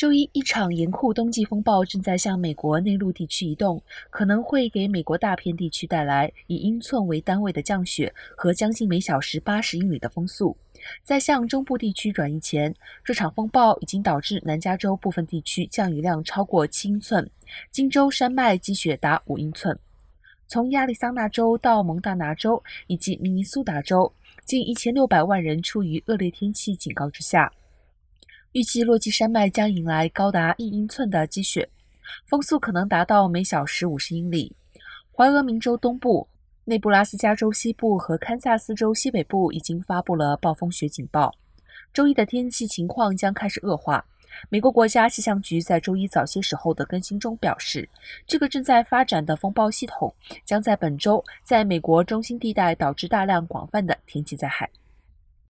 周一，一场严酷冬季风暴正在向美国内陆地区移动，可能会给美国大片地区带来以英寸为单位的降雪和将近每小时八十英里的风速。在向中部地区转移前，这场风暴已经导致南加州部分地区降雨量超过七英寸，金州山脉积雪达五英寸。从亚利桑那州到蒙大拿州以及明尼苏达州，近一千六百万人处于恶劣天气警告之下。预计落基山脉将迎来高达一英寸的积雪，风速可能达到每小时五十英里。怀俄明州东部、内布拉斯加州西部和堪萨斯州西北部已经发布了暴风雪警报。周一的天气情况将开始恶化。美国国家气象局在周一早些时候的更新中表示，这个正在发展的风暴系统将在本周在美国中心地带导致大量广泛的天气灾害。